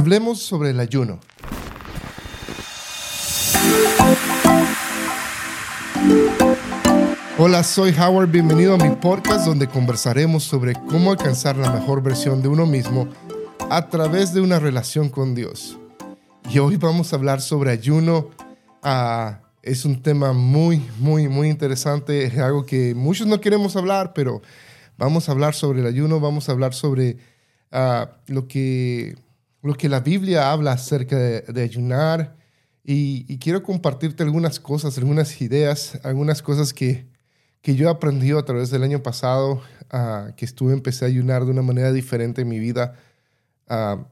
Hablemos sobre el ayuno. Hola, soy Howard, bienvenido a mi podcast donde conversaremos sobre cómo alcanzar la mejor versión de uno mismo a través de una relación con Dios. Y hoy vamos a hablar sobre ayuno. Ah, es un tema muy, muy, muy interesante. Es algo que muchos no queremos hablar, pero vamos a hablar sobre el ayuno, vamos a hablar sobre ah, lo, que, lo que la Biblia habla acerca de, ayunar. Y, quiero compartirte algunas cosas, algunas ideas, algunas cosas que, que yo he aprendido a través del año pasado, ah, que estuve, empecé a ayunar de una manera diferente en mi vida. Ah,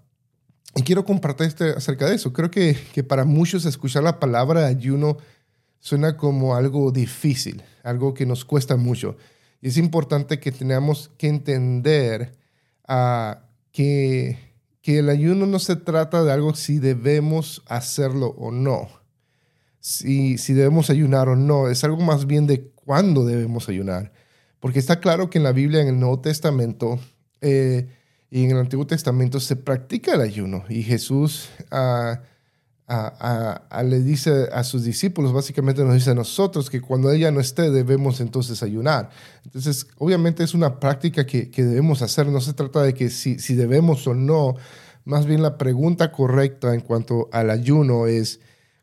y quiero compartirte acerca de eso. Creo que, que para muchos escuchar la palabra ayuno suena como algo difícil, algo que nos cuesta mucho. Y es importante que tengamos que entender uh, que, que el ayuno no se trata de algo si debemos hacerlo o no, si, si debemos ayunar o no, es algo más bien de cuándo debemos ayunar. Porque está claro que en la Biblia, en el Nuevo Testamento eh, y en el Antiguo Testamento se practica el ayuno. Y Jesús uh, a, le dice a sus discípulos, básicamente nos dice a nosotros que cuando ella no esté debemos entonces ayunar. Entonces, obviamente es una práctica que, que debemos hacer, no se trata de que si, si, debemos o no, más bien la pregunta correcta en cuanto al ayuno es,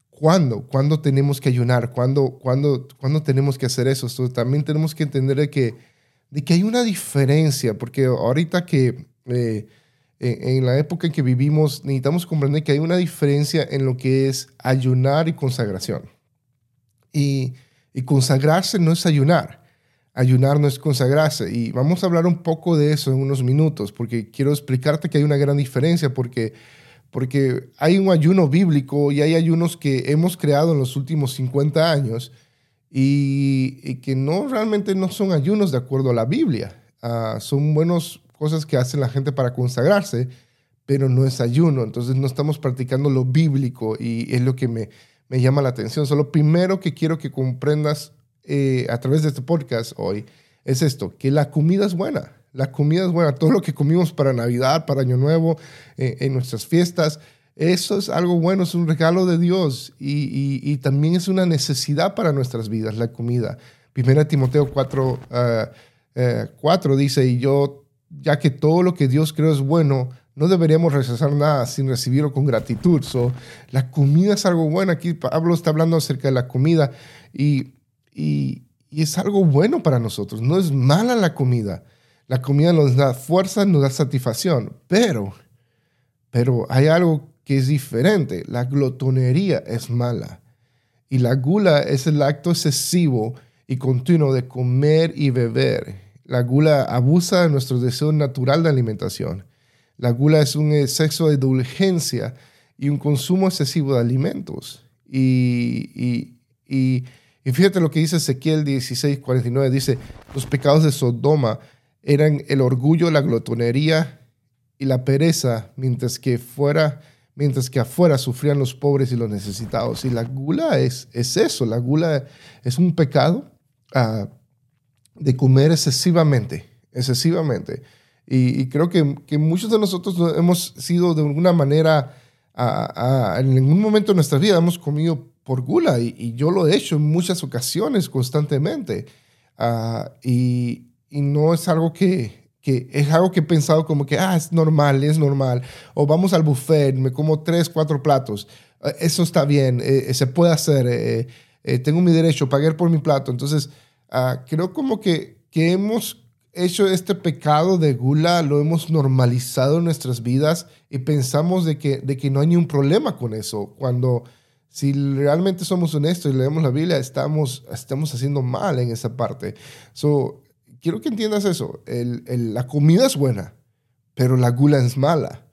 ¿cuándo? ¿Cuándo tenemos que ayunar? ¿Cuándo, cuándo, cuándo tenemos que hacer eso? Entonces, también tenemos que entender de que, de que hay una diferencia, porque ahorita que... Eh, en la época en que vivimos, necesitamos comprender que hay una diferencia en lo que es ayunar y consagración. Y, consagrarse no es ayunar. Ayunar no es consagrarse. Y vamos a hablar un poco de eso en unos minutos, porque quiero explicarte que hay una gran diferencia, porque, porque hay un ayuno bíblico y hay ayunos que hemos creado en los últimos 50 años y, que no realmente no son ayunos de acuerdo a la Biblia. Ah, son buenos cosas que hace la gente para consagrarse, pero no es ayuno. Entonces no estamos practicando lo bíblico y es lo que me, me llama la atención. Solo primero que quiero que comprendas eh, a través de este podcast hoy es esto, que la comida es buena. La comida es buena. Todo lo que comimos para Navidad, para Año Nuevo, eh, en nuestras fiestas, eso es algo bueno, es un regalo de Dios y, también es una necesidad para nuestras vidas, la comida. Primera Timoteo 4, 4 uh, dice, y yo ya que todo lo que Dios creó es bueno, no deberíamos rechazar nada sin recibirlo con gratitud. So, la comida es algo bueno. Aquí Pablo está hablando acerca de la comida y, y, es algo bueno para nosotros. No es mala la comida. La comida nos da fuerza, nos da satisfacción, pero, pero hay algo que es diferente. La glotonería es mala y la gula es el acto excesivo y continuo de comer y beber la gula abusa de nuestro deseo natural de alimentación. La gula es un exceso de indulgencia y un consumo excesivo de alimentos. Y, y, fíjate lo que dice Ezequiel 16, 49. Dice, los pecados de Sodoma eran el orgullo, la glotonería y la pereza, mientras que, fuera, mientras que afuera sufrían los pobres y los necesitados. Y la gula es, es eso, la gula es un pecado. Uh, de comer excesivamente, excesivamente. Y, creo que, que, muchos de nosotros hemos sido de alguna manera, en algún momento de nuestra vida hemos comido por gula y, yo lo he hecho en muchas ocasiones constantemente. Ah, y, y, no es algo que, que, es algo que he pensado como que, ah, es normal, es normal. O vamos al buffet, me como tres, cuatro platos. Ah, eso está bien, eh, se puede hacer. Eh, eh, tengo mi derecho, pagar por mi plato. Entonces, Ah, creo como que, que hemos hecho este pecado de gula, lo hemos normalizado en nuestras vidas y pensamos de que, de que no hay ni un problema con eso, cuando si realmente somos honestos y leemos la Biblia, estamos, estamos haciendo mal en esa parte. So, quiero que entiendas eso, el, la comida es buena, pero la gula es mala.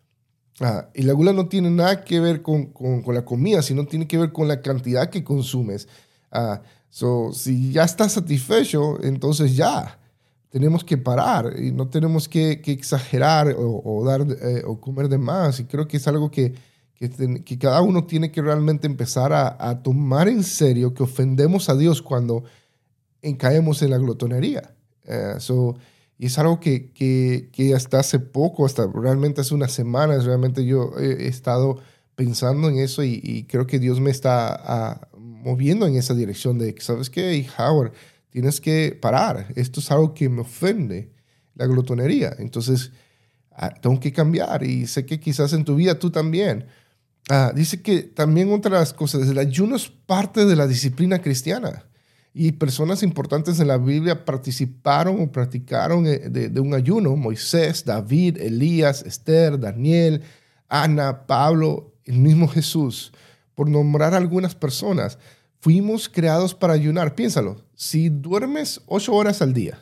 Ah, y la gula no tiene nada que ver con, con, con, la comida, sino tiene que ver con la cantidad que consumes. Ah, So, si ya estás satisfecho, entonces ya tenemos que parar y no tenemos que, que exagerar o, dar eh, o comer de más. Y creo que es algo que, que, que cada uno tiene que realmente empezar a, a, tomar en serio que ofendemos a Dios cuando caemos en la glotonería. Uh, so, Y es algo que, que, hasta hace poco, hasta realmente hace unas semanas, realmente yo he, estado pensando en eso y, creo que Dios me está ah, moviendo en esa dirección de, ¿sabes qué, Howard? Tienes que parar. Esto es algo que me ofende, la glotonería. Entonces, ah, tengo que cambiar y sé que quizás en tu vida tú también. Ah, dice que también otra de las cosas, el ayuno es parte de la disciplina cristiana y personas importantes en la Biblia participaron o practicaron eh, de, un ayuno. Moisés, David, Elías, Esther, Daniel, Ana, Pablo, el mismo Jesús, por nombrar algunas personas. Fuimos creados para ayunar. Piénsalo, si duermes ocho horas al día,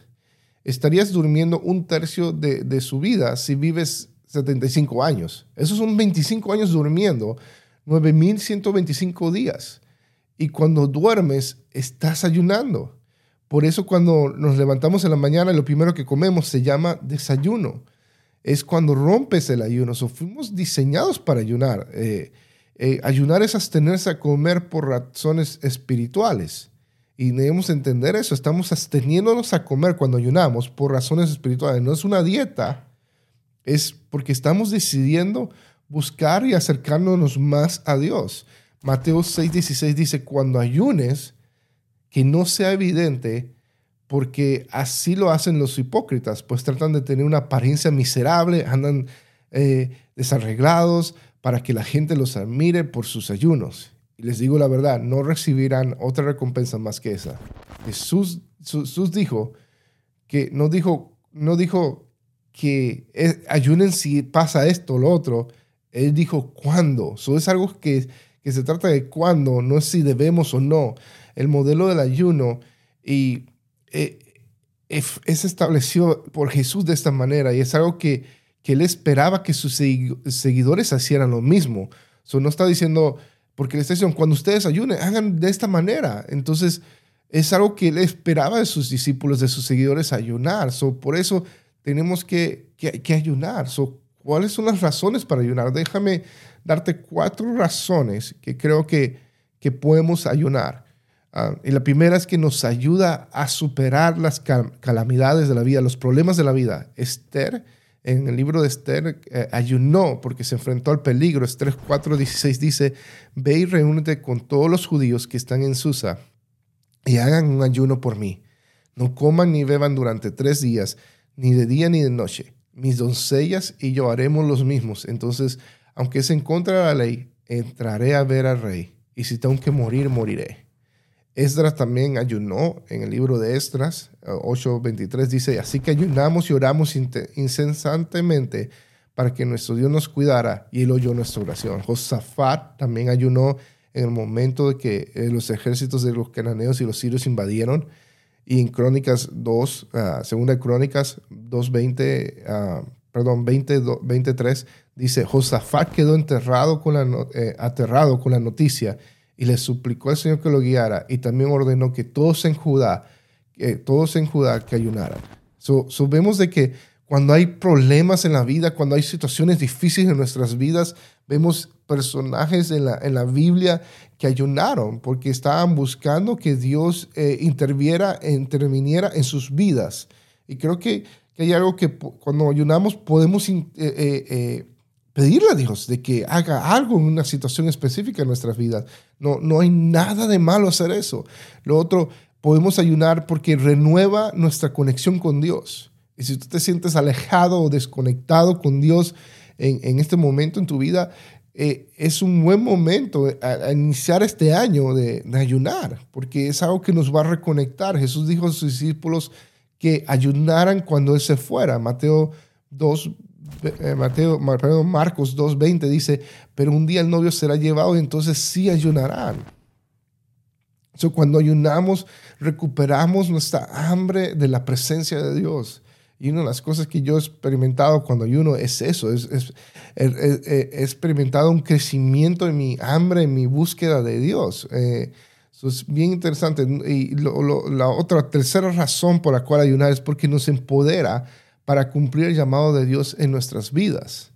estarías durmiendo un tercio de, su vida si vives 75 años. Esos son 25 años durmiendo, 9.125 días. Y cuando duermes, estás ayunando. Por eso cuando nos levantamos en la mañana, lo primero que comemos se llama desayuno. Es cuando rompes el ayuno. So, fuimos diseñados para ayunar. Eh, eh, ayunar es abstenerse a comer por razones espirituales. Y debemos entender eso. Estamos absteniéndonos a comer cuando ayunamos por razones espirituales. No es una dieta. Es porque estamos decidiendo buscar y acercarnos más a Dios. Mateo 6:16 dice, cuando ayunes, que no sea evidente, porque así lo hacen los hipócritas, pues tratan de tener una apariencia miserable, andan eh, desarreglados para que la gente los admire por sus ayunos. Y les digo la verdad, no recibirán otra recompensa más que esa. Jesús, Jesús dijo que no dijo, no dijo que eh, ayunen si pasa esto o lo otro. Él dijo cuándo. Eso es algo que que se trata de cuándo, no es si debemos o no. El modelo del ayuno y, eh, es establecido por Jesús de esta manera y es algo que, que él esperaba que sus seguidores hicieran lo mismo. No está diciendo, porque le está diciendo, cuando ustedes ayunen, hagan de esta manera. Entonces, es algo que él esperaba de sus discípulos, de sus seguidores, ayunar. Por eso tenemos que, que, que ayunar. So, ¿Cuáles son las razones para ayunar? Déjame darte cuatro razones que creo que, que podemos ayunar. Ah, y la primera es que nos ayuda a superar las calamidades de la vida, los problemas de la vida. Esther, en el libro de Esther, eh, ayunó porque se enfrentó al peligro. Esther 4:16 dice, ve y reúnete con todos los judíos que están en Susa y hagan un ayuno por mí. No coman ni beban durante tres días, ni de día ni de noche. Mis doncellas y yo haremos los mismos. Entonces aunque es en contra de la ley, entraré a ver al rey, y si tengo que morir, moriré. Esdras también ayunó en el libro de Esdras 8:23 dice, así que ayunamos y oramos incesantemente para que nuestro Dios nos cuidara y él oyó nuestra oración. Josafat también ayunó en el momento de que eh, los ejércitos de los cananeos y los sirios invadieron y en Crónicas 2, ah, segunda Crónicas 2:20, uh, perdón, 20, 23 Dice, Josafat quedó enterrado con la, eh, aterrado con la noticia y le suplicó al Señor que lo guiara y también ordenó que todos en Judá, todos en Judá que ayunaran. So, vemos de que cuando hay problemas en la vida, cuando hay situaciones difíciles en nuestras vidas, vemos personajes en la, en la Biblia que ayunaron porque estaban buscando que Dios eh, interviera, interviniera en sus vidas. Y creo que, hay algo que cuando ayunamos podemos eh, pedirle a Dios de que haga algo en una situación específica en nuestras vidas. No, no hay nada de malo hacer eso. Lo otro, podemos ayunar porque renueva nuestra conexión con Dios. Y si tú te sientes alejado o desconectado con Dios en, en este momento en tu vida, eh, es un buen momento a, iniciar este año de, ayunar, porque es algo que nos va a reconectar. Jesús dijo a sus discípulos que ayunaran cuando Él se fuera. Mateo 2, eh, Mateo, perdón, Marcos 2.20 dice, pero un día el novio será llevado y entonces sí ayunarán. So, cuando ayunamos, recuperamos nuestra hambre de la presencia de Dios. Y una de las cosas que yo he experimentado cuando ayuno es eso, es, es, he experimentado un crecimiento en mi hambre, en mi búsqueda de Dios. Eh, eso es bien interesante. Y la otra, tercera razón por la cual ayunar es porque nos empodera para cumplir el llamado de Dios en nuestras vidas.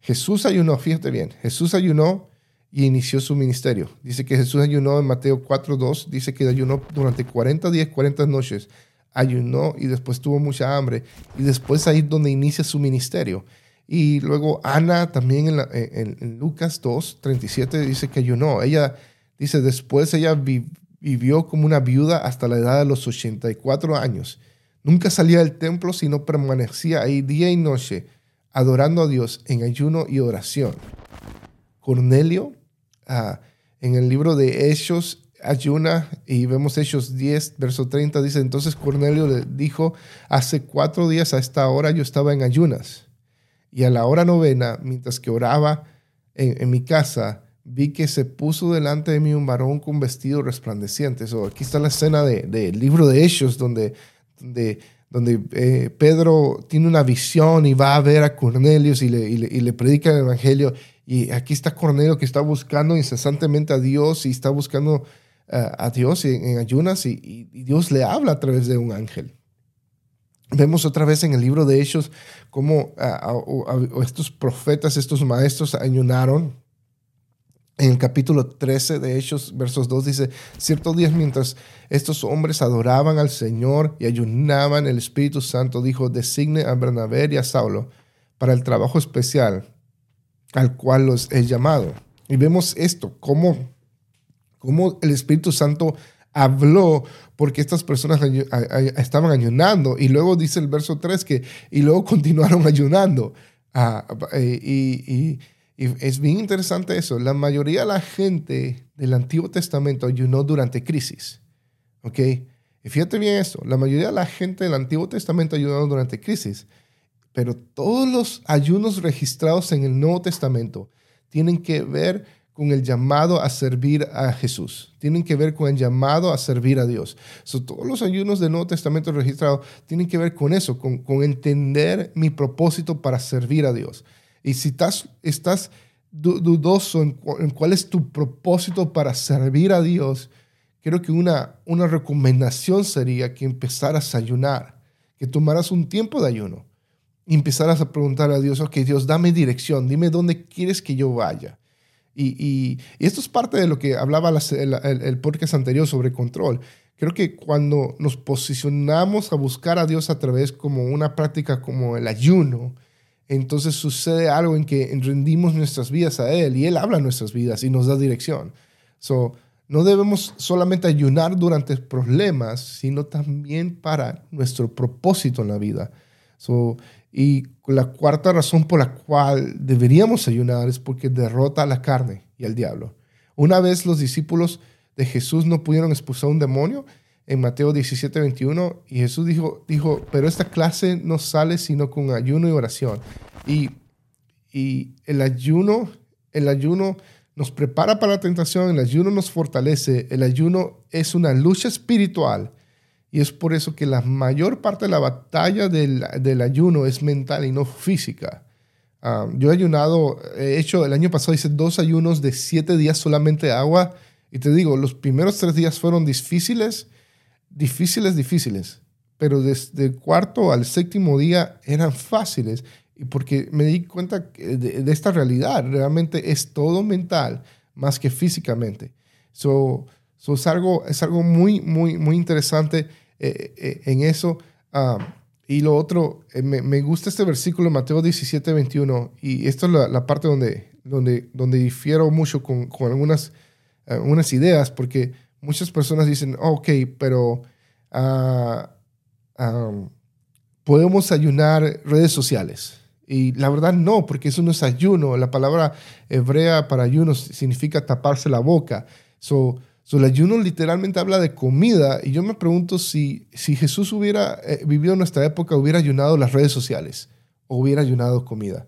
Jesús ayunó, fíjate bien, Jesús ayunó y inició su ministerio. Dice que Jesús ayunó en Mateo 4.2, dice que ayunó durante 40 días, 40 noches, ayunó y después tuvo mucha hambre. Y después ahí es donde inicia su ministerio. Y luego Ana también en, Lucas 2, 37 dice que ayunó. Ella dice, después ella vivió como una viuda hasta la edad de los 84 años. Nunca salía del templo, sino permanecía ahí día y noche, adorando a Dios en ayuno y oración. Cornelio, ah, en el libro de Hechos, ayuna y vemos Hechos 10, verso 30, dice, entonces Cornelio le dijo, hace cuatro días a esta hora yo estaba en ayunas y a la hora novena, mientras que oraba en, mi casa, vi que se puso delante de mí un varón con vestido resplandeciente. So, aquí está la escena del de, libro de Hechos donde, donde, eh, Pedro tiene una visión y va a ver a Cornelio y le, predica el Evangelio. Y aquí está Cornelio que está buscando incesantemente a Dios y está buscando a Dios en, ayunas y, Dios le habla a través de un ángel. Vemos otra vez en el libro de Hechos cómo estos profetas, estos maestros ayunaron. En el capítulo 13 de Hechos, versos 2 dice, ciertos días mientras estos hombres adoraban al Señor y ayunaban, el Espíritu Santo dijo, designe a Bernabé y a Saulo para el trabajo especial al cual los he llamado. Y vemos esto, cómo cómo el Espíritu Santo habló porque estas personas estaban ayunando. Y luego dice el verso 3 que, y luego continuaron ayunando. Ah, eh, y, es bien interesante eso. La mayoría de la gente del Antiguo Testamento ayunó durante crisis. ¿Ok? Y fíjate bien esto. La mayoría de la gente del Antiguo Testamento ayunó durante crisis. Pero todos los ayunos registrados en el Nuevo Testamento tienen que ver con el llamado a servir a Jesús. Tienen que ver con el llamado a servir a Dios. todos los ayunos del Nuevo Testamento registrados tienen que ver con eso, con, entender mi propósito para servir a Dios. Y si estás, estás dudoso en, cuál es tu propósito para servir a Dios, creo que una, una recomendación sería que empezaras a ayunar, que tomaras un tiempo de ayuno y empezaras a preguntar a Dios, ok, Dios, dame dirección, dime dónde quieres que yo vaya. Y, esto es parte de lo que hablaba el, el, podcast anterior sobre control. Creo que cuando nos posicionamos a buscar a Dios a través como una práctica como el ayuno, entonces sucede algo en que rendimos nuestras vidas a Él y Él habla nuestras vidas y nos da dirección. So, no debemos solamente ayunar durante problemas, sino también para nuestro propósito en la vida. So, y la cuarta razón por la cual deberíamos ayunar es porque derrota a la carne y al diablo. Una vez los discípulos de Jesús no pudieron expulsar un demonio en Mateo 17, 21, y Jesús dijo, dijo, pero esta clase no sale sino con ayuno y oración. Y, y el ayuno, el ayuno nos prepara para la tentación, el ayuno nos fortalece, el ayuno es una lucha espiritual y es por eso que la mayor parte de la batalla del, ayuno es mental y no física. Yo he ayunado, he hecho el año pasado, hice dos ayunos de siete días solamente agua. Y te digo, los primeros tres días fueron difíciles, difíciles, difíciles. Pero desde el cuarto al séptimo día eran fáciles. Porque me di cuenta de, esta realidad, realmente es todo mental más que físicamente. So, es, algo, es algo muy, muy, muy interesante. Eh, eh, en eso. Ah, y lo otro, eh, me, gusta este versículo Mateo 17, 21, y esto es la, parte donde, donde, donde difiero mucho con, con algunas, algunas ideas, porque muchas personas dicen, ok, pero ah, podemos ayunar redes sociales. Y la verdad no, porque eso no es ayuno. La palabra hebrea para ayuno significa taparse la boca. So, So, el ayuno literalmente habla de comida y yo me pregunto si, si Jesús hubiera eh, vivido en nuestra época, hubiera ayunado las redes sociales o hubiera ayunado comida.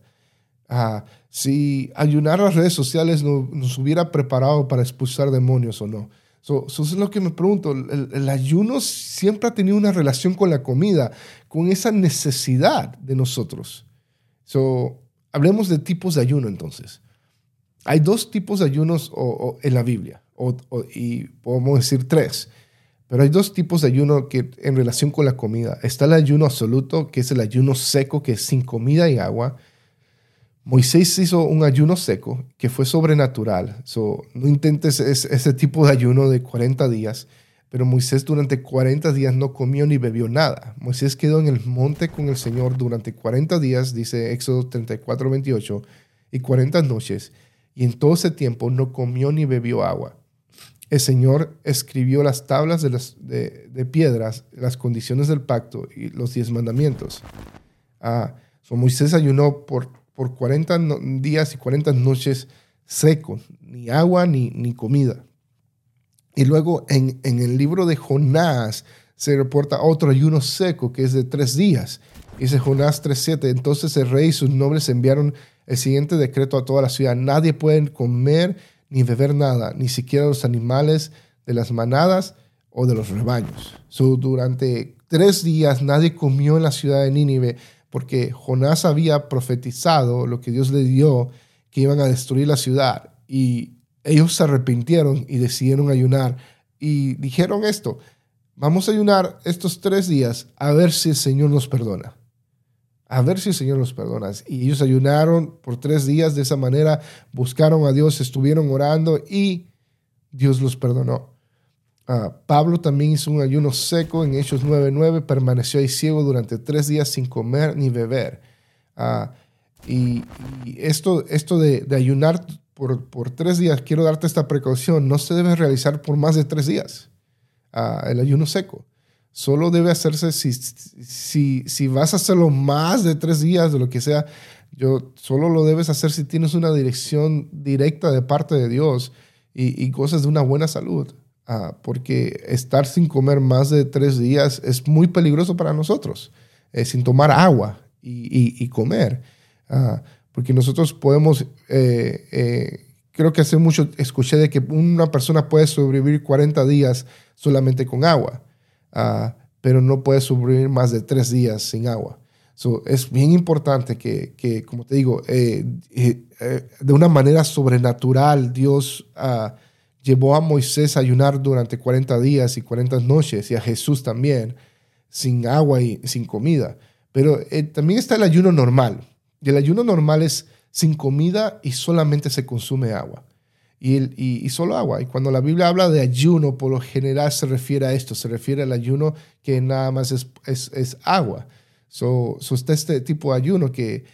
Ah, si ayunar las redes sociales nos hubiera preparado para expulsar demonios o no. So, eso es lo que me pregunto. El, ayuno siempre ha tenido una relación con la comida, con esa necesidad de nosotros. So, hablemos de tipos de ayuno entonces. Hay dos tipos de ayunos en la Biblia y podemos decir tres. Pero hay dos tipos de ayuno que en relación con la comida. Está el ayuno absoluto, que es el ayuno seco, que es sin comida y agua. Moisés hizo un ayuno seco que fue sobrenatural. So, no intentes ese, tipo de ayuno de 40 días. Pero Moisés durante 40 días no comió ni bebió nada. Moisés quedó en el monte con el Señor durante 40 días, dice Éxodo 34, 28, y 40 noches, y en todo ese tiempo no comió ni bebió agua. El Señor escribió las tablas de, las, de, piedras, las condiciones del pacto y los diez mandamientos. Ah, Moisés ayunó por, por 40 días y 40 noches seco, ni agua ni, ni comida. Y luego en, el libro de Jonás se reporta otro ayuno seco que es de tres días. Dice Jonás 3.7, entonces el rey y sus nobles enviaron el siguiente decreto a toda la ciudad. Nadie puede comer ni beber nada, ni siquiera los animales de las manadas o de los rebaños. durante tres días nadie comió en la ciudad de Nínive porque Jonás había profetizado lo que Dios le dio, que iban a destruir la ciudad. Y ellos se arrepintieron y decidieron ayunar y dijeron esto, vamos a ayunar estos tres días a ver si el Señor nos perdona. A ver si el Señor nos perdona. Y ellos ayunaron por tres días de esa manera, buscaron a Dios, estuvieron orando y Dios los perdonó. Ah, Pablo también hizo un ayuno seco en Hechos 9:9, permaneció ahí ciego durante tres días sin comer ni beber. Ah, y, esto, esto de, de ayunar por, tres días, quiero darte esta precaución, no se debe realizar por más de tres días ah, el ayuno seco. Solo debe hacerse si, si, si vas a hacerlo más de tres días, de lo que sea, yo, solo lo debes hacer si tienes una dirección directa de parte de Dios y, y gozas de una buena salud. Ah, porque estar sin comer más de tres días es muy peligroso para nosotros, eh, sin tomar agua y, y, comer. Uh, porque nosotros podemos, eh, eh, creo que hace mucho escuché de que una persona puede sobrevivir 40 días solamente con agua, uh, pero no puede sobrevivir más de tres días sin agua. So, es bien importante que, que como te digo, eh, de una manera sobrenatural Dios llevó a Moisés a ayunar durante 40 días y 40 noches y a Jesús también, sin agua y sin comida. Pero también está el ayuno normal. Y el ayuno normal es sin comida y solamente se consume agua. Y, solo agua. Y cuando la Biblia habla de ayuno, por lo general se refiere a esto, se refiere al ayuno que nada más es agua. So, so, está este tipo de ayuno que,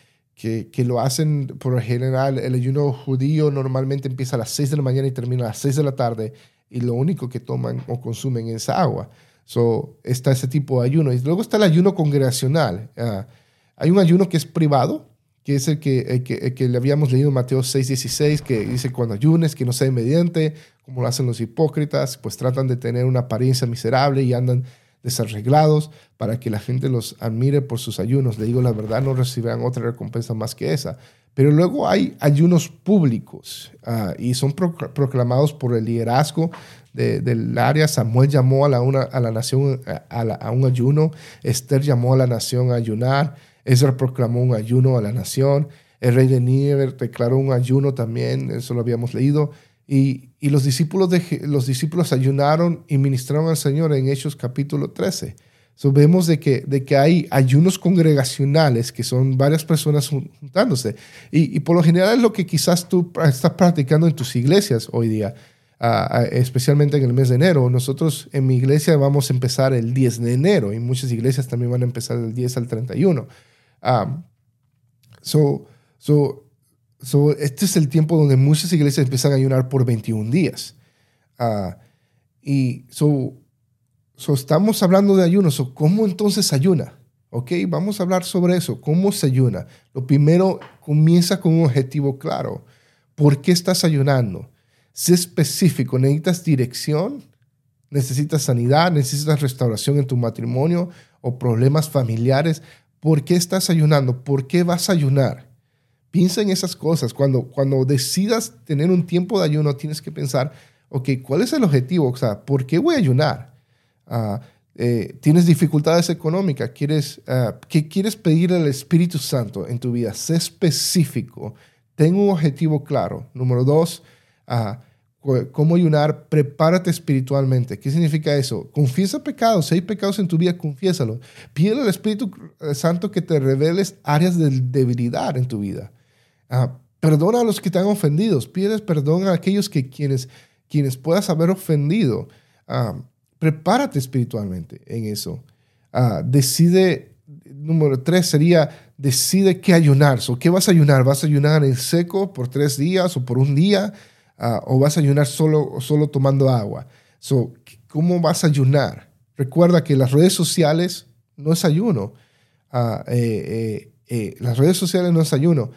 que, lo hacen por general. El ayuno judío normalmente empieza a las 6 de la mañana y termina a las 6 de la tarde y lo único que toman o consumen es agua. So, está ese tipo de ayuno. Y luego está el ayuno congregacional. Ah, hay un ayuno que es privado, que es el que, que, le habíamos leído en Mateo 6:16, que dice, cuando ayunes, que no sea mediante, como lo hacen los hipócritas, pues tratan de tener una apariencia miserable y andan desarreglados para que la gente los admire por sus ayunos. Le digo la verdad, no recibirán otra recompensa más que esa. Pero luego hay ayunos públicos ah, y son proclamados por el liderazgo del área. Samuel llamó a la, una, a la nación a, a un ayuno, Esther llamó a la nación a ayunar. Ezra proclamó un ayuno a la nación. El rey de Nínive declaró un ayuno también, eso lo habíamos leído. Y, y los, discípulos de, los discípulos ayunaron y ministraron al Señor en Hechos capítulo 13. So, vemos de que, de que hay ayunos congregacionales que son varias personas juntándose. Y, y, por lo general es lo que quizás tú estás practicando en tus iglesias hoy día, especialmente en el mes de enero. Nosotros en mi iglesia vamos a empezar el 10 de enero y muchas iglesias también van a empezar del 10 al 31. Um, so, so, so, este es el tiempo donde muchas iglesias empiezan a ayunar por 21 días. Uh, y so, so, estamos hablando de ayuno. So, ¿Cómo entonces ayuna? Ok, vamos a hablar sobre eso. ¿Cómo se ayuna? Lo primero, comienza con un objetivo claro. ¿Por qué estás ayunando? Sé específico. ¿Necesitas dirección? ¿Necesitas sanidad? ¿Necesitas restauración en tu matrimonio o problemas familiares? ¿Por qué estás ayunando? ¿Por qué vas a ayunar? Piensa en esas cosas. Cuando, cuando decidas tener un tiempo de ayuno, tienes que pensar, ok, ¿cuál es el objetivo? O sea, ¿por qué voy a ayunar? Ah, eh, ¿Tienes dificultades económicas? ¿Quieres, ah, ¿Qué quieres pedir al Espíritu Santo en tu vida? Sé específico. Ten un objetivo claro. Número dos, uh, cómo ayunar, prepárate espiritualmente. ¿Qué significa eso? Confiesa pecados. Si hay pecados en tu vida, confiésalo. Pide al Espíritu Santo que te reveles áreas de debilidad en tu vida. Ah, perdona a los que te han ofendido. Pide perdón a aquellos que quienes, quienes puedas haber ofendido. Ah, prepárate espiritualmente en eso. Ah, decide, número tres sería, decide qué ayunar. o ¿Qué vas a ayunar? ¿Vas a ayunar en seco por tres días o por un día? ¿O vas a ayunar solo, solo tomando agua? So, ¿Cómo vas a ayunar? Recuerda que las redes sociales no es ayuno. Eh, eh, eh, las redes sociales no es ayuno.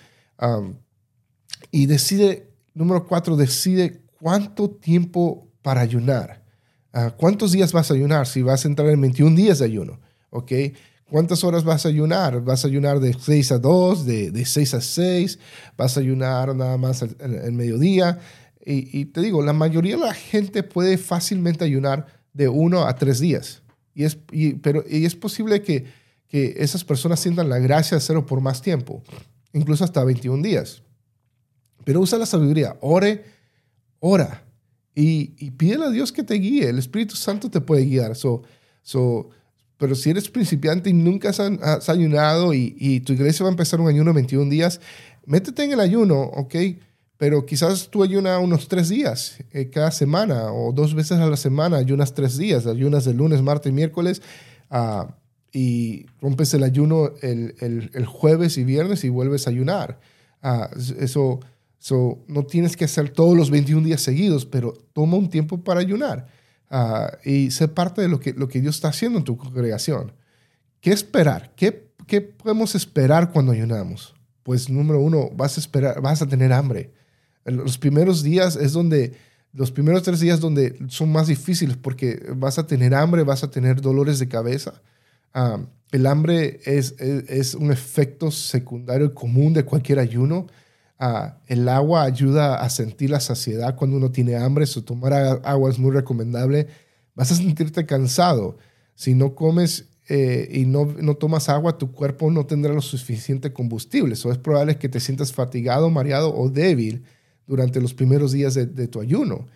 Y decide, número cuatro, decide cuánto tiempo para ayunar. Ah, ¿Cuántos días vas a ayunar? Si vas a entrar en 21 días de ayuno, ¿ok? ¿Cuántas horas vas a ayunar? ¿Vas a ayunar de 6 a 2, de, de 6 a 6? ¿Vas a ayunar nada más el, mediodía? Y, te digo, la mayoría de la gente puede fácilmente ayunar de 1 a 3 días. Y es, pero, y es posible que, que esas personas sientan la gracia de hacerlo por más tiempo, incluso hasta 21 días. Pero usa la sabiduría, ore, ora y, y pídele a Dios que te guíe. El Espíritu Santo te puede guiar. So, so, pero si eres principiante y nunca has, ayunado y, tu iglesia va a empezar un ayuno de 21 días, métete en el ayuno, ¿ok? Pero quizás tú ayunas unos tres días eh, cada semana o dos veces a la semana, ayunas tres días, ayunas el lunes, martes y miércoles uh, y rompes el ayuno el, el, el, jueves y viernes y vuelves a ayunar. Uh, eso So, no tienes que hacer todos los 21 días seguidos, pero toma un tiempo para ayunar uh, y sé parte de lo que, lo que Dios está haciendo en tu congregación. ¿Qué esperar? ¿Qué, ¿Qué podemos esperar cuando ayunamos? Pues número uno, vas a, esperar, vas a tener hambre. Los primeros días es donde, los primeros tres días donde son más difíciles porque vas a tener hambre, vas a tener dolores de cabeza. Uh, el hambre es, un efecto secundario común de cualquier ayuno. Ah, el agua ayuda a sentir la saciedad cuando uno tiene hambre, so tomar agua es muy recomendable. Vas a sentirte cansado. Si no comes eh, y no, tomas agua, tu cuerpo no tendrá lo suficiente combustible. So es probable que te sientas fatigado, mareado o débil durante los primeros días de, tu ayuno.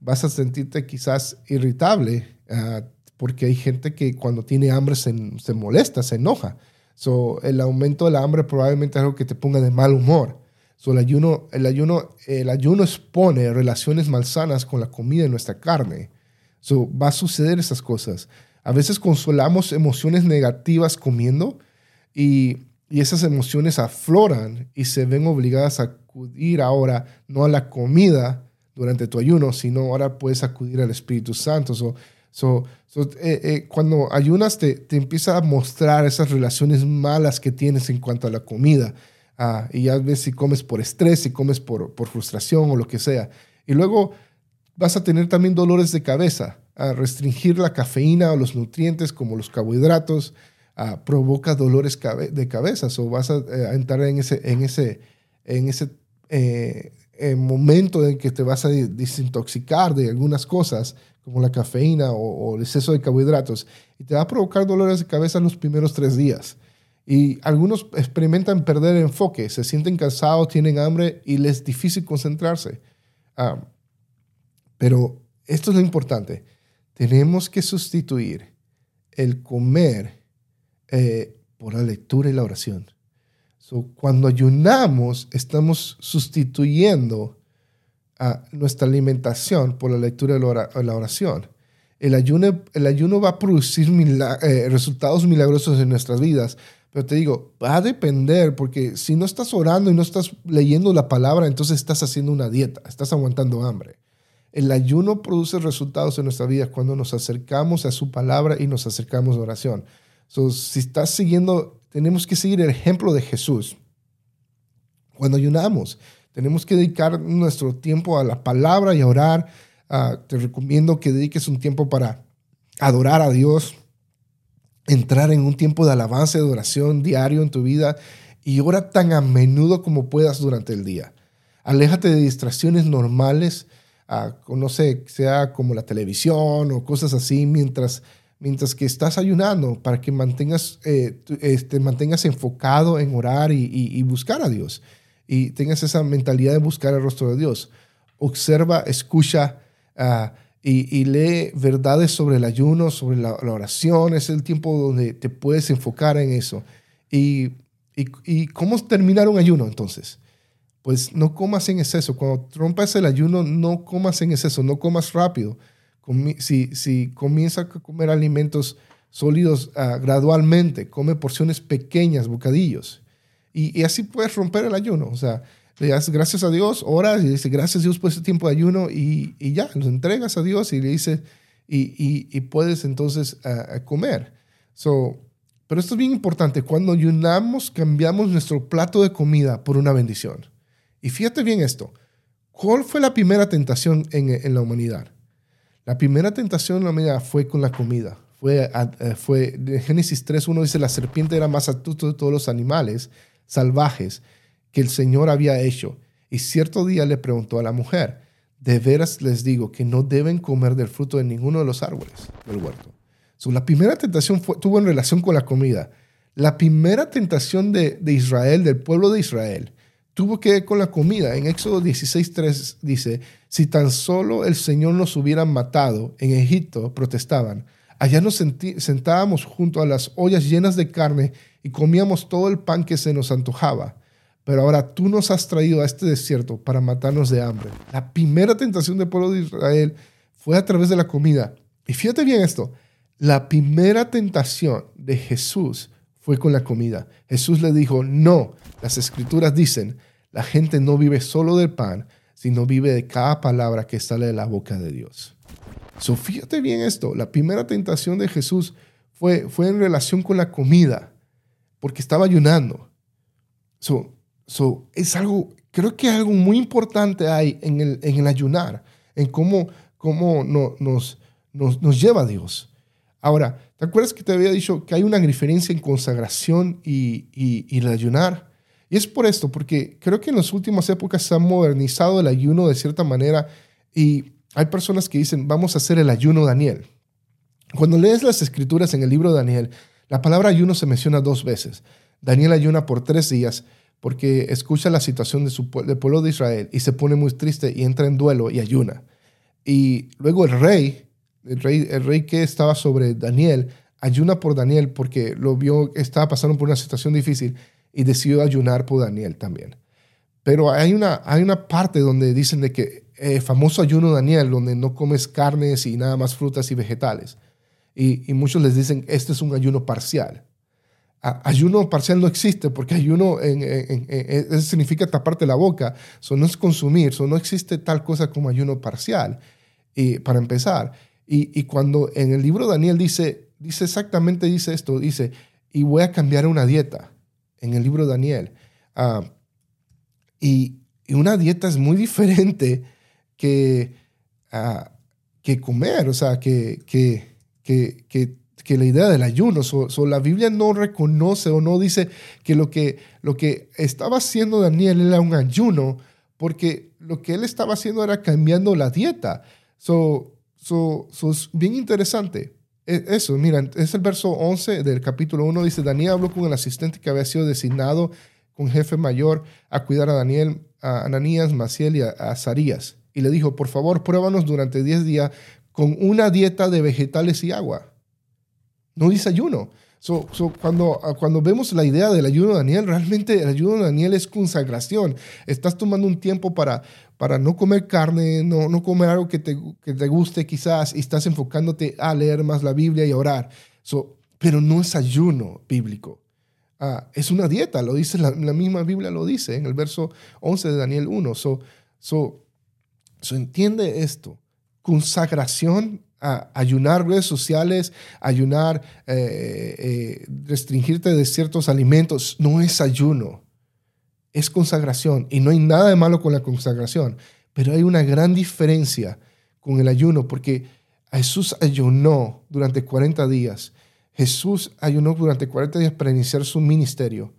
Vas a sentirte quizás irritable ah, porque hay gente que cuando tiene hambre se, se molesta, se enoja. El aumento de la hambre probablemente es algo que te ponga de mal humor el, ayuno, el, ayuno, el ayuno expone relaciones malsanas con la comida de nuestra carne. So, va a suceder esas cosas. A veces consolamos emociones negativas comiendo y, y esas emociones afloran y se ven obligadas a acudir ahora no a la comida durante tu ayuno, sino ahora puedes acudir al Espíritu Santo. So, eh, eh, cuando ayunas te, te empieza a mostrar esas relaciones malas que tienes en cuanto a la comida. Ah, y ya ves si comes por estrés, si comes por, por, frustración o lo que sea. Y luego vas a tener también dolores de cabeza. A restringir la cafeína o los nutrientes como los carbohidratos ah, provoca dolores de cabeza. O vas eh, a, entrar en ese, en ese, en ese eh, momento en que te vas a desintoxicar de algunas cosas como la cafeína o, o el exceso de carbohidratos. Y te va a provocar dolores de cabeza los primeros tres días. Y algunos experimentan perder el enfoque, se sienten cansados, tienen hambre y les es difícil concentrarse. Ah, pero esto es lo importante. Tenemos que sustituir el comer eh, por la lectura y la oración. cuando ayunamos, estamos sustituyendo nuestra alimentación por la lectura y la oración. El ayuno, el ayuno va a producir eh, resultados milagrosos en nuestras vidas, pero te digo, va a depender, porque si no estás orando y no estás leyendo la palabra, entonces estás haciendo una dieta, estás aguantando hambre. El ayuno produce resultados en nuestra vida cuando nos acercamos a su palabra y nos acercamos a oración. So, si estás siguiendo, tenemos que seguir el ejemplo de Jesús. Cuando ayunamos, tenemos que dedicar nuestro tiempo a la palabra y a orar. Ah, te recomiendo que dediques un tiempo para adorar a Dios, entrar en un tiempo de alabanza y de oración diario en tu vida y ora tan a menudo como puedas durante el día. Aléjate de distracciones normales, uh, no sé, sea como la televisión o cosas así, mientras, mientras que estás ayunando para que mantengas, eh, este, mantengas enfocado en orar y, buscar a Dios y tengas esa mentalidad de buscar el rostro de Dios. Observa, escucha. Uh, y, lee verdades sobre el ayuno, sobre la, oración. Es el tiempo donde te puedes enfocar en eso. Y, y, cómo terminar un ayuno entonces? Pues no comas en exceso. Cuando rompas el ayuno, no comas en exceso, no comas rápido. si, si comienza a comer alimentos sólidos uh, gradualmente, come porciones pequeñas, bocadillos. Y, así puedes romper el ayuno. O sea, le das gracias a Dios, oras y dices gracias a Dios por ese tiempo de ayuno y, y ya, los entregas a Dios y le dices, y, y, puedes entonces uh, comer. So, pero esto es bien importante. Cuando ayunamos, cambiamos nuestro plato de comida por una bendición. Y fíjate bien esto. ¿Cuál fue la primera tentación en, en la humanidad? La primera tentación en la humanidad fue con la comida. Fue, eh, fue de Génesis 3.1 dice, la serpiente era más astuto de todos los animales salvajes que el Señor había hecho. Y cierto día le preguntó a la mujer, de veras les digo que no deben comer del fruto de ninguno de los árboles del huerto la primera tentación tuvo en relación con la comida. La primera tentación de, Israel, del pueblo de Israel, tuvo que ver con la comida. En Éxodo 16.3 dice, si tan solo el Señor nos hubiera matado en Egipto, protestaban, allá nos sentábamos junto a las ollas llenas de carne y comíamos todo el pan que se nos antojaba. Pero ahora tú nos has traído a este desierto para matarnos de hambre. La primera tentación del pueblo de Israel fue a través de la comida. Y fíjate bien esto, la primera tentación de Jesús fue con la comida. Jesús le dijo, no, las escrituras dicen, la gente no vive solo del pan, sino vive de cada palabra que sale de la boca de Dios. So, fíjate bien esto, la primera tentación de Jesús fue, fue en relación con la comida, porque estaba ayunando. So, so, es algo, creo que algo muy importante hay en el, en el ayunar, en cómo, cómo no, nos, nos, nos lleva a Dios. Ahora, ¿te acuerdas que te había dicho que hay una diferencia en consagración y, y, el ayunar? Y es por esto, porque creo que en las últimas épocas se ha modernizado el ayuno de cierta manera y hay personas que dicen, vamos a hacer el ayuno Daniel. Cuando lees las escrituras en el libro de Daniel, la palabra ayuno se menciona dos veces. Daniel ayuna por tres días porque escucha la situación de su, del pueblo de Israel y se pone muy triste y entra en duelo y ayuna. Y luego el rey el rey, el rey que estaba sobre Daniel, ayuna por Daniel porque lo vio, estaba pasando por una situación difícil y decidió ayunar por Daniel también. Pero hay una, hay una parte donde dicen de que el eh, famoso ayuno Daniel, donde no comes carnes y nada más frutas y vegetales. Y, y muchos les dicen, este es un ayuno parcial. ayuno parcial no existe porque ayuno en, significa taparte la boca, eso no es consumir, eso no existe tal cosa como ayuno parcial. Y para empezar, y, cuando en el libro Daniel dice, dice exactamente, dice esto, dice, y voy a cambiar una dieta, en el libro Daniel. Ah, y, una dieta es muy diferente que, uh, que comer, o sea, que, que, que, la idea del ayuno. So, la Biblia no reconoce o no dice que lo, que lo que estaba haciendo Daniel era un ayuno, porque lo que él estaba haciendo era cambiando la dieta. So, So, es bien interesante. E, eso, mira, es el verso 11 del capítulo 1. Dice, Daniel habló con el asistente que había sido designado con jefe mayor a cuidar a Daniel, a Ananías, Maciel y a, Azarías. Y le dijo, por favor, pruébanos durante 10 días con una dieta de vegetales y agua. No dice ayuno. Cuando, cuando vemos la idea del ayuno de Daniel, realmente el ayuno de Daniel es consagración. Estás tomando un tiempo para, para no comer carne, no, no comer algo que te, que te guste quizás, y estás enfocándote a leer más la Biblia y orar. Pero no es ayuno bíblico. Ah, es una dieta, lo dice la, misma Biblia, lo dice en el verso 11 de Daniel 1. So, so, so entiende esto. Consagración a ayunar redes sociales, ayunar, eh, eh, restringirte de ciertos alimentos, no es ayuno, es consagración. Y no hay nada de malo con la consagración, pero hay una gran diferencia con el ayuno, porque Jesús ayunó durante 40 días. Jesús ayunó durante 40 días para iniciar su ministerio.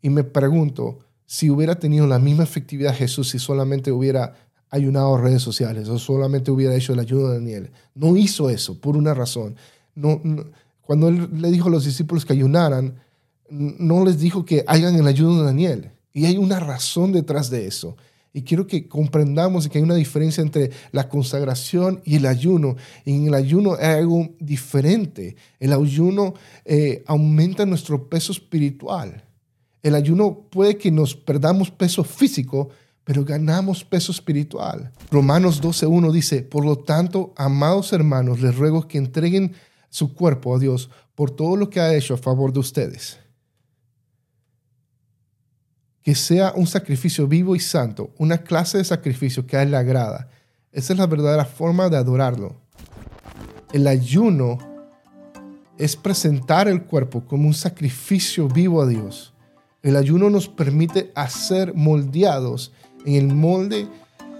Y me pregunto si hubiera tenido la misma efectividad Jesús si solamente hubiera ayunado redes sociales o solamente hubiera hecho el ayuno de Daniel. No hizo eso por una razón. No, cuando él le dijo a los discípulos que ayunaran, no les dijo que hagan el ayuno de Daniel. Y hay una razón detrás de eso. Y quiero que comprendamos que hay una diferencia entre la consagración y el ayuno. Y en el ayuno hay algo diferente. El ayuno eh, aumenta nuestro peso espiritual. El ayuno puede que nos perdamos peso físico, pero ganamos peso espiritual. Romanos 12.1 dice, por lo tanto, amados hermanos, les ruego que entreguen su cuerpo a Dios por todo lo que ha hecho a favor de ustedes. Que sea un sacrificio vivo y santo, una clase de sacrificio que a Él le agrada. Esa es la verdadera forma de adorarlo. El ayuno es presentar el cuerpo como un sacrificio vivo a Dios. El ayuno nos permite hacer moldeados en el molde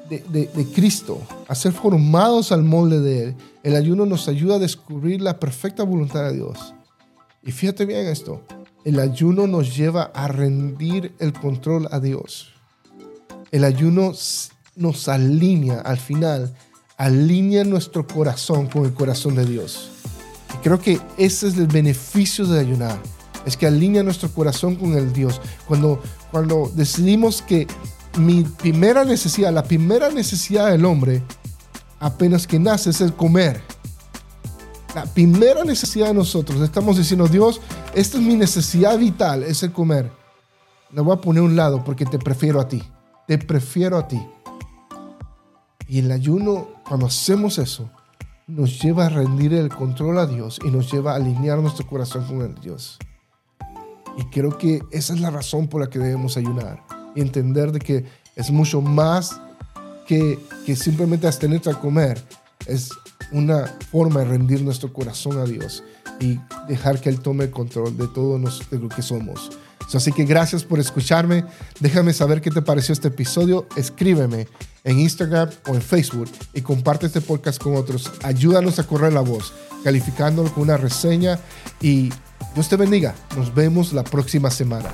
de, Cristo, a ser formados al molde de Él. El ayuno nos ayuda a descubrir la perfecta voluntad de Dios. Y fíjate bien esto, el ayuno nos lleva a rendir el control a Dios. El ayuno nos alinea al final, alinea nuestro corazón con el corazón de Dios. Y creo que ese es el beneficio de ayunar, es que alinea nuestro corazón con el Dios. Cuando, cuando decidimos que mi primera necesidad, la primera necesidad del hombre, apenas que nace, es el comer. La primera necesidad de nosotros, estamos diciendo, Dios, esta es mi necesidad vital, es el comer. La voy a poner a un lado porque te prefiero a ti. Te prefiero a ti. Y el ayuno, cuando hacemos eso, nos lleva a rendir el control a Dios y nos lleva a alinear nuestro corazón con el Dios. Y creo que esa es la razón por la que debemos ayunar entender de que es mucho más que, que simplemente abstenerse a comer. Es una forma de rendir nuestro corazón a Dios y dejar que Él tome el control de todo de lo que somos. Así que gracias por escucharme. Déjame saber qué te pareció este episodio. Escríbeme en Instagram o en Facebook y comparte este podcast con otros. Ayúdanos a correr la voz, calificándolo con una reseña y Dios te bendiga. Nos vemos la próxima semana.